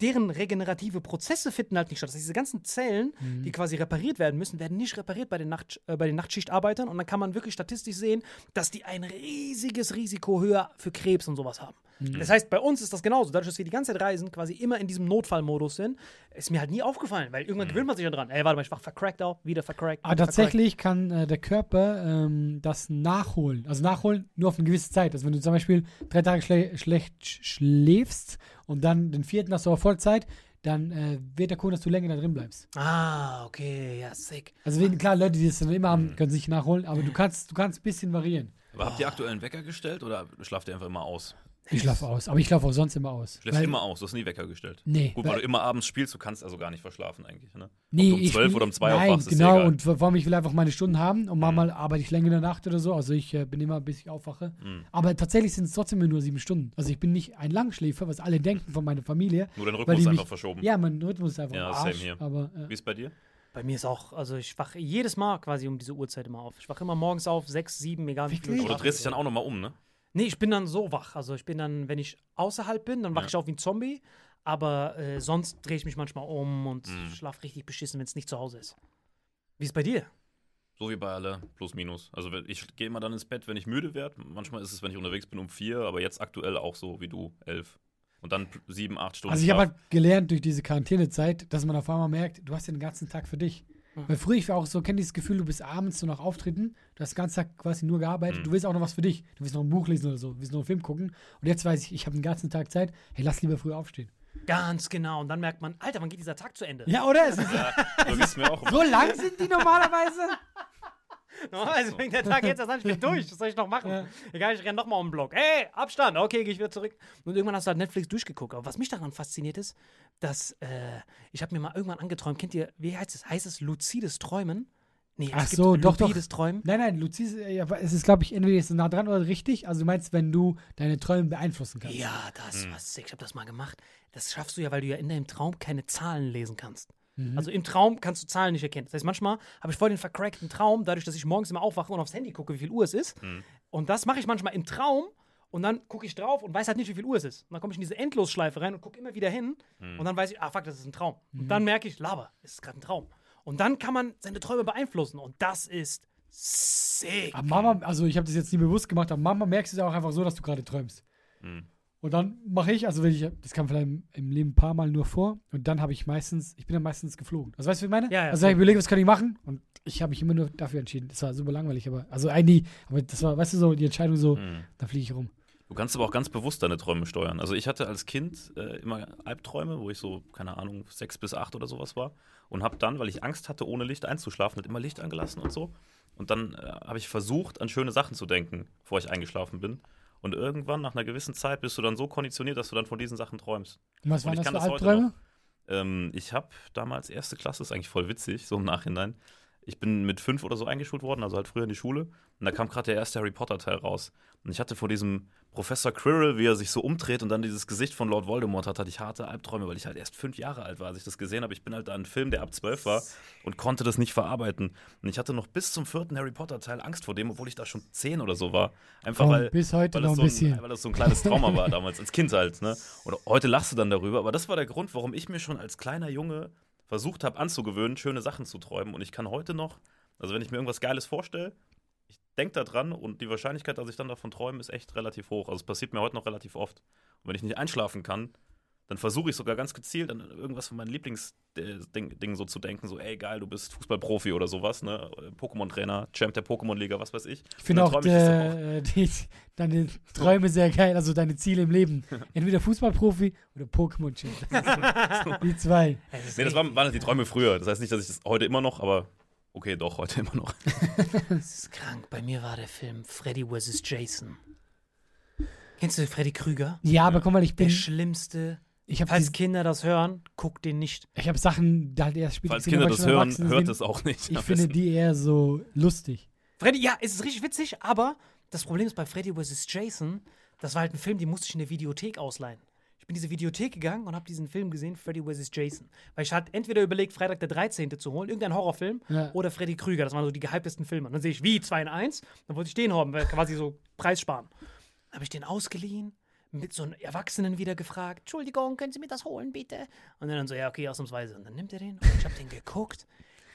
deren regenerative Prozesse finden halt nicht statt. Das heißt, diese ganzen Zellen, die quasi repariert werden müssen, werden nicht repariert bei den, Nacht, äh, bei den Nachtschichtarbeitern. Und dann kann man wirklich statistisch sehen, dass die ein riesiges Risiko höher für Krebs und sowas haben. Das heißt, bei uns ist das genauso. Dadurch, dass wir die ganze Zeit reisen, quasi immer in diesem Notfallmodus sind, ist mir halt nie aufgefallen, weil irgendwann gewöhnt man sich ja dran. Ey, warte mal, ich war vercrackt auch, wieder vercrackt. Aber Ah, tatsächlich kann äh, der Körper ähm, das nachholen. Also nachholen nur auf eine gewisse Zeit. Also wenn du zum Beispiel drei Tage schle schlecht sch schläfst und dann den vierten hast du aber Vollzeit, dann äh, wird der Kuh, dass du länger da drin bleibst. vercrackt. Ah, okay, ja, sick. Also wenn, klar, Leute, die das dann immer Mhm. haben, können sich nachholen, aber du kannst, du kannst ein bisschen variieren. Aber habt ihr aktuell einen Wecker gestellt oder schlaft ihr einfach immer aus? Ich schlafe aus, aber ich schlafe auch sonst immer aus. Du schläfst immer aus, du hast nie Wecker gestellt. Nee, Gut, weil weil- du immer abends spielst, du kannst also gar nicht verschlafen eigentlich. Ne? Nee, Ob du um ich 12 spiel- oder um 2 Nein, aufwachst, ist genau. egal. Mhm. Und vor allem, ich will einfach meine Stunden haben und manchmal arbeite ich länger in der Nacht oder so. Also ich äh, bin immer, bis ich aufwache. Mhm. Aber tatsächlich sind es trotzdem nur sieben Stunden. Also ich bin nicht ein Langschläfer, was alle denken von meiner Familie. Nur dein Rhythmus die einfach mich- verschoben. Ja, mein Rhythmus ist einfach Ja, am same Arsch. hier. Aber äh, Wie ist bei dir? Bei mir ist auch, also ich wache jedes Mal quasi um diese Uhrzeit immer auf. Ich wache immer morgens auf, sechs, sieben, egal wie viel Aber ich du drehst dich dann auch nochmal um, ne? Nee, ich bin dann so wach. Also ich bin dann, wenn ich außerhalb bin, dann wache Ja. ich auf wie ein Zombie. Aber äh, sonst drehe ich mich manchmal um und Mhm. schlafe richtig beschissen, wenn es nicht zu Hause ist. Wie ist bei dir? So wie bei alle, plus minus. Also ich gehe immer dann ins Bett, wenn ich müde werde. Manchmal ist es, wenn ich unterwegs bin, um vier, aber jetzt aktuell auch so wie du, elf. Und dann sieben, acht Stunden. Also ich habe halt gelernt durch diese Quarantänezeit, dass man auf einmal merkt, du hast den ganzen Tag für dich. Weil früher, ich war auch so, kenn dieses Gefühl, du bist abends so nach Auftritten, du hast den ganzen Tag quasi nur gearbeitet, Mhm. du willst auch noch was für dich. Du willst noch ein Buch lesen oder so, du willst noch einen Film gucken. Und jetzt weiß ich, ich habe den ganzen Tag Zeit, hey, lass lieber früh aufstehen. Ganz genau. Und dann merkt man, Alter, wann geht dieser Tag zu Ende? Ja, oder? Es ist Ja, [laughs] so geht's mir auch. so lang sind die normalerweise? [laughs] Normalerweise fängt der Tag jetzt erst an, ich bin durch. Was soll ich noch machen? Ja. Egal, ich renne nochmal um den Block. Hey, Abstand. Okay, gehe ich wieder zurück. Und irgendwann hast du halt Netflix durchgeguckt. Aber was mich daran fasziniert ist, dass äh, ich habe mir mal irgendwann angeträumt, kennt ihr, wie heißt es? Heißt es luzides Träumen? Nee, Ach es gibt so, doch, doch. luzides Träumen. Nein, nein, Lucis, äh, ja, es ist, glaube ich, entweder ist es nah dran oder richtig. Also du meinst, wenn du deine Träume beeinflussen kannst. Ja, das war sick. Ich habe das mal gemacht. Das schaffst du ja, weil du ja in deinem Traum keine Zahlen lesen kannst. Also im Traum kannst du Zahlen nicht erkennen. Das heißt, manchmal habe ich voll den vercrackten Traum, dadurch, dass ich morgens immer aufwache und aufs Handy gucke, wie viel Uhr es ist. Und das mache ich manchmal im Traum und dann gucke ich drauf und weiß halt nicht, wie viel Uhr es ist. Und dann komme ich in diese Endlosschleife rein und gucke immer wieder hin und dann weiß ich, ah fuck, das ist ein Traum. Und dann merke ich, laber, es ist gerade ein Traum. Und dann kann man seine Träume beeinflussen und das ist sick. Aber Mama, also ich habe das jetzt nie bewusst gemacht, aber Mama merkst du ja auch einfach so, dass du gerade träumst. Mhm. Und dann mache ich, also wenn ich, das kam vielleicht im, im Leben ein paar Mal nur vor und dann habe ich meistens, ich bin dann meistens geflogen. Also weißt du, wie ich meine? Ja, ja, also ich überlege, was kann ich machen und ich habe mich immer nur dafür entschieden. Das war super langweilig, aber, also eigentlich, aber das war, weißt du, so die Entscheidung so, Mhm. da fliege ich rum. Du kannst aber auch ganz bewusst deine Träume steuern. Also ich hatte als Kind äh, immer Albträume, wo ich so, keine Ahnung, sechs bis acht oder sowas war. Und habe dann, weil ich Angst hatte, ohne Licht einzuschlafen, hat immer Licht angelassen und so. Und dann äh, habe ich versucht, an schöne Sachen zu denken, bevor ich eingeschlafen bin. Und irgendwann, nach einer gewissen Zeit, bist du dann so konditioniert, dass du dann von diesen Sachen träumst. Und was waren ich das kann für das heute Albträume? Ähm, ich habe damals erste Klasse, ist eigentlich voll witzig, so im Nachhinein. Ich bin mit fünf oder so eingeschult worden, also halt früher in die Schule. Und da kam gerade der erste Harry Potter-Teil raus. Und ich hatte vor diesem Professor Quirrell, wie er sich so umdreht und dann dieses Gesicht von Lord Voldemort hat, hatte ich harte Albträume, weil ich halt erst fünf Jahre alt war, als ich das gesehen habe. Ich bin halt da ein Film, der ab zwölf war und konnte das nicht verarbeiten. Und ich hatte noch bis zum vierten Harry Potter-Teil Angst vor dem, obwohl ich da schon zehn oder so war. Einfach Komm, weil, bis heute weil noch das ein so ein, bisschen. weil das so ein kleines Trauma war [laughs] damals, als Kind halt. Ne? Und heute lachst du dann darüber, aber das war der Grund, warum ich mir schon als kleiner Junge versucht habe anzugewöhnen, schöne Sachen zu träumen. Und ich kann heute noch, also wenn ich mir irgendwas Geiles vorstelle, ich denke da dran und die Wahrscheinlichkeit, dass ich dann davon träume, ist echt relativ hoch. Also es passiert mir heute noch relativ oft. Und wenn ich nicht einschlafen kann, dann versuche ich sogar ganz gezielt an irgendwas von meinen Lieblingsdingen so zu denken, so, ey, geil, du bist Fußballprofi oder sowas, ne? Pokémon-Trainer, Champ der Pokémon-Liga, was weiß ich. Ich finde Und auch dann träum ich das dann äh, die, deine Träume sehr geil, also deine Ziele im Leben. [laughs] Entweder Fußballprofi oder Pokémon-Champ. So [laughs] Die zwei. Nee, das waren, waren die Träume früher. Das heißt nicht, dass ich das heute immer noch, aber okay, doch, heute immer noch. [laughs] Das ist krank. Bei mir war der Film Freddy vs. Jason. Kennst du Freddy Krüger? Ja, aber guck mal, ich Der bin, schlimmste. Ich habe Falls Kinder das hören, guckt den nicht. ich hab Sachen, da halt erst später Falls Kinder aber das hören, hört es auch nicht. Ich finde die eher so lustig. Freddy, ja, es ist richtig witzig, aber das Problem ist bei Freddy vs. Jason, das war halt ein Film, den musste ich in der Videothek ausleihen. Ich bin in diese Videothek gegangen und habe diesen Film gesehen, Freddy vs. Jason. Weil ich hatte entweder überlegt, Freitag der 13. zu holen, irgendein Horrorfilm, Ja. oder Freddy Krüger. Das waren so die gehyptesten Filme. Und dann sehe ich, wie, 2 in 1? Dann wollte ich den haben, weil quasi so Preis sparen. Habe ich den ausgeliehen, mit so einem Erwachsenen wieder gefragt, Entschuldigung, können Sie mir das holen, bitte? Und dann so, ja, okay, ausnahmsweise. Und dann nimmt er den und ich habe den geguckt.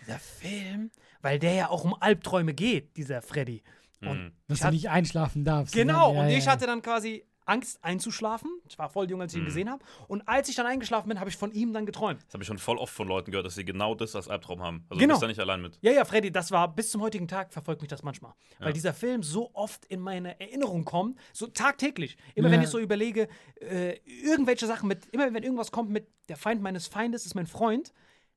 Dieser Film, weil der ja auch um Albträume geht, dieser Freddy. Und Dass ich du nicht einschlafen darfst. genau, Ja, und ja, ich ja. hatte dann quasi Angst einzuschlafen. Ich war voll jung, als ich ihn gesehen habe. Und als ich dann eingeschlafen bin, habe ich von ihm dann geträumt. Das habe ich schon voll oft von Leuten gehört, dass sie genau das als Albtraum haben. Also Genau. du bist da nicht allein mit. Ja, ja, Freddy, das war bis zum heutigen Tag verfolgt mich das manchmal. Weil Ja. dieser Film so oft in meine Erinnerung kommt, so tagtäglich. Immer wenn Ja. ich so überlege, äh, irgendwelche Sachen mit, immer wenn irgendwas kommt mit der Feind meines Feindes ist mein Freund,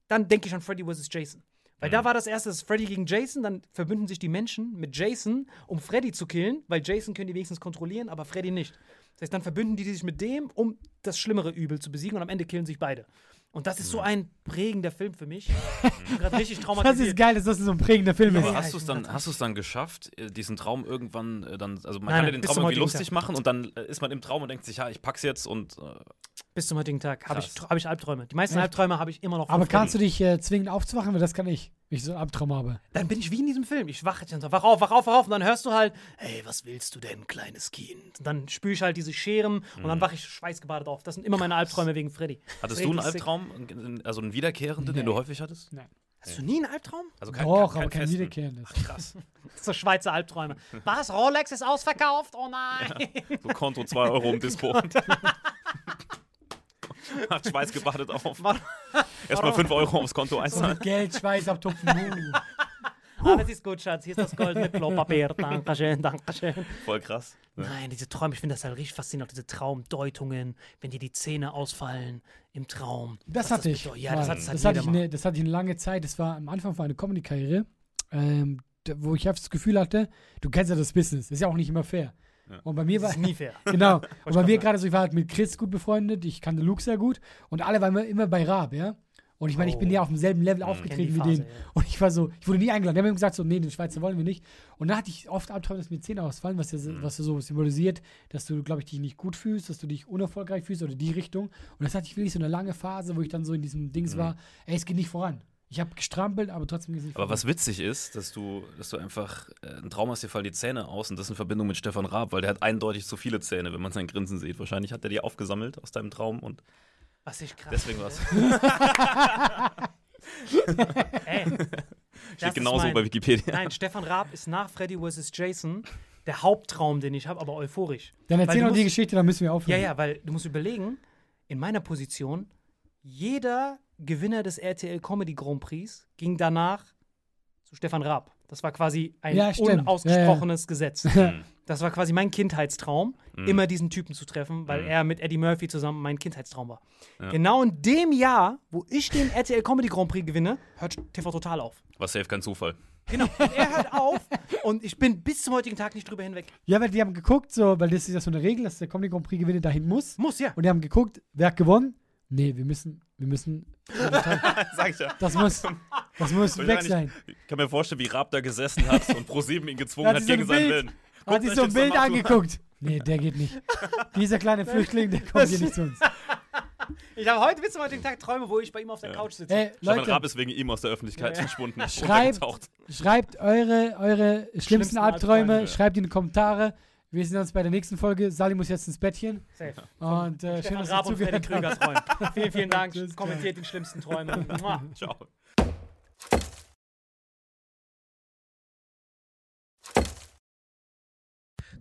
dann denke ich an Freddy vs. Jason. Weil da war das erste, das ist Freddy gegen Jason, dann verbünden sich die Menschen mit Jason, um Freddy zu killen, weil Jason können die wenigstens kontrollieren, aber Freddy nicht. Das heißt, dann verbünden die sich mit dem, um das schlimmere Übel zu besiegen und am Ende killen sich beide. Und das ist so ein prägender Film für mich. Ich bin gerade richtig Das traumatisiert. ist geil, dass das so ein prägender Film Aber ist. Ja, hast du es dann, grad hast du es dann geschafft, äh, diesen Traum irgendwann äh, dann, also man Nein, kann ja den Traum irgendwie lustig Tag. machen und dann äh, ist man im Traum und denkt sich, ja, ich pack's jetzt und äh, Bis zum heutigen Tag habe ich, hab ich Albträume. Die meisten Echt? Albträume habe ich immer noch. Aber Freddy. kannst du dich äh, zwingen aufzuwachen? Weil das kann ich, wenn ich so einen Albtraum habe. Dann bin ich wie in diesem Film. Ich wache dann so, wach auf, wach auf, wach auf. Und dann hörst du halt, hey, was willst du denn, kleines Kind? Und dann spüre ich halt diese Scheren und dann wache ich schweißgebadet auf. Das sind immer meine Albträume wegen Freddy. hattest du einen. Albtraum, also einen wiederkehrenden, den Nee. du häufig hattest? Nein. Hast du nie einen Albtraum? Also kein, Doch, kein, aber kein kein festen. wiederkehrendes. Krass. [laughs] So Schweizer Albträume. Was? Rolex ist ausverkauft? Oh nein. So Konto 2 Euro im Dispo. [laughs] [laughs] [laughs] Hat Schweiß gebadet auf. [laughs] Erstmal 5 Euro aufs Konto einzahlen. Geld, Schweiß abtupfen. [laughs] Uh. Alles ist gut, Schatz. Hier ist das Gold mit Klopapier. Dankeschön, Dankeschön. Voll krass. Ne? Nein, diese Träume, ich finde das halt richtig faszinierend. Diese Traumdeutungen, wenn dir die Zähne ausfallen im Traum. Das hatte ich. bedeutet. Ja, das, hat, das hat das, hatte ich eine, das hatte ich eine lange Zeit. Das war am Anfang meiner Comedy-Karriere, ähm, wo ich einfach das Gefühl hatte, du kennst ja das Business. Das ist ja auch nicht immer fair. Ja. Und bei mir war Das ist nie fair. [laughs] Genau. [laughs] Und bei mir gerade so, ich war halt mit Chris gut befreundet, ich kannte Luke sehr gut und alle waren immer, immer bei Raab, ja. Und ich meine, ich bin Oh. ja auf demselben Level Kenn aufgetreten wie denen. ja. Und ich war so, ich wurde nie eingeladen. Die haben mir gesagt, so, nee, den Schweizer wollen wir nicht. Und da hatte ich oft Albträume, dass mir Zähne ausfallen, was ja, so- was ja so symbolisiert, dass du, glaube ich, dich nicht gut fühlst, dass du dich unerfolgreich fühlst oder die Richtung. Und das hatte ich wirklich so eine lange Phase, wo ich dann so in diesem Dings war, ey, es geht nicht voran. Ich habe gestrampelt, aber trotzdem nicht Aber was witzig ist, dass du, dass du einfach äh, ein Traum hast, dir fallen die Zähne aus und das in Verbindung mit Stefan Raab, weil der hat eindeutig zu viele Zähne, wenn man sein Grinsen sieht. Wahrscheinlich hat er die aufgesammelt aus deinem Traum und Was ich krass. deswegen war es. [laughs] Ey, das Steht genauso mein- bei Wikipedia. Nein, Stefan Raab ist nach Freddy vs. Jason der Haupttraum, den ich habe, aber euphorisch. Dann erzähl du noch die Geschichte, dann müssen wir Ja, aufhören. ja, weil du musst überlegen, in meiner Position, jeder Gewinner des RTL Comedy Grand Prix ging danach zu Stefan Raab. Das war quasi ein Ja, unausgesprochenes Gesetz. Mhm. [laughs] Das war quasi mein Kindheitstraum, Mhm. immer diesen Typen zu treffen, weil Mhm. er mit Eddie Murphy zusammen mein Kindheitstraum war. Ja. Genau in dem Jahr, wo ich den RTL Comedy Grand Prix gewinne, hört TV Total auf. War safe kein Zufall. Genau, [laughs] er hört auf und ich bin bis zum heutigen Tag nicht drüber hinweg. Ja, weil die haben geguckt, so, weil das ist ja so eine Regel, dass der Comedy Grand Prix Gewinner dahin muss. Muss ja. Und die haben geguckt, wer hat gewonnen? Nee, wir müssen, wir müssen, [laughs] Sag ich ja. das muss, das muss weg sein. Ich kann mir vorstellen, wie Raab da gesessen hat und ProSieben ihn gezwungen Hat hat sich so ein gegen seinen Bild- Willen. Hat Guckt sich so ein Bild angeguckt. Nee, der geht nicht. Dieser kleine [laughs] Flüchtling, der kommt hier nicht zu uns. Ich habe heute bis zum heutigen Tag Träume, wo ich bei ihm auf der Couch sitze. Ey, Stefan Leute, Raab ist wegen ihm aus der Öffentlichkeit verschwunden. Schreibt- schreibt eure, eure schlimmsten, Schlimmsten Albträume, Albträume, ja. schreibt in die Kommentare. Wir sehen uns bei der nächsten Folge. Sali muss jetzt ins Bettchen. Safe. Und äh, schön, Stefan dass Raab ihr und Freddy Krüger träumen. [laughs] Vielen, vielen Dank. Kommentiert die schlimmsten Träume. Ciao.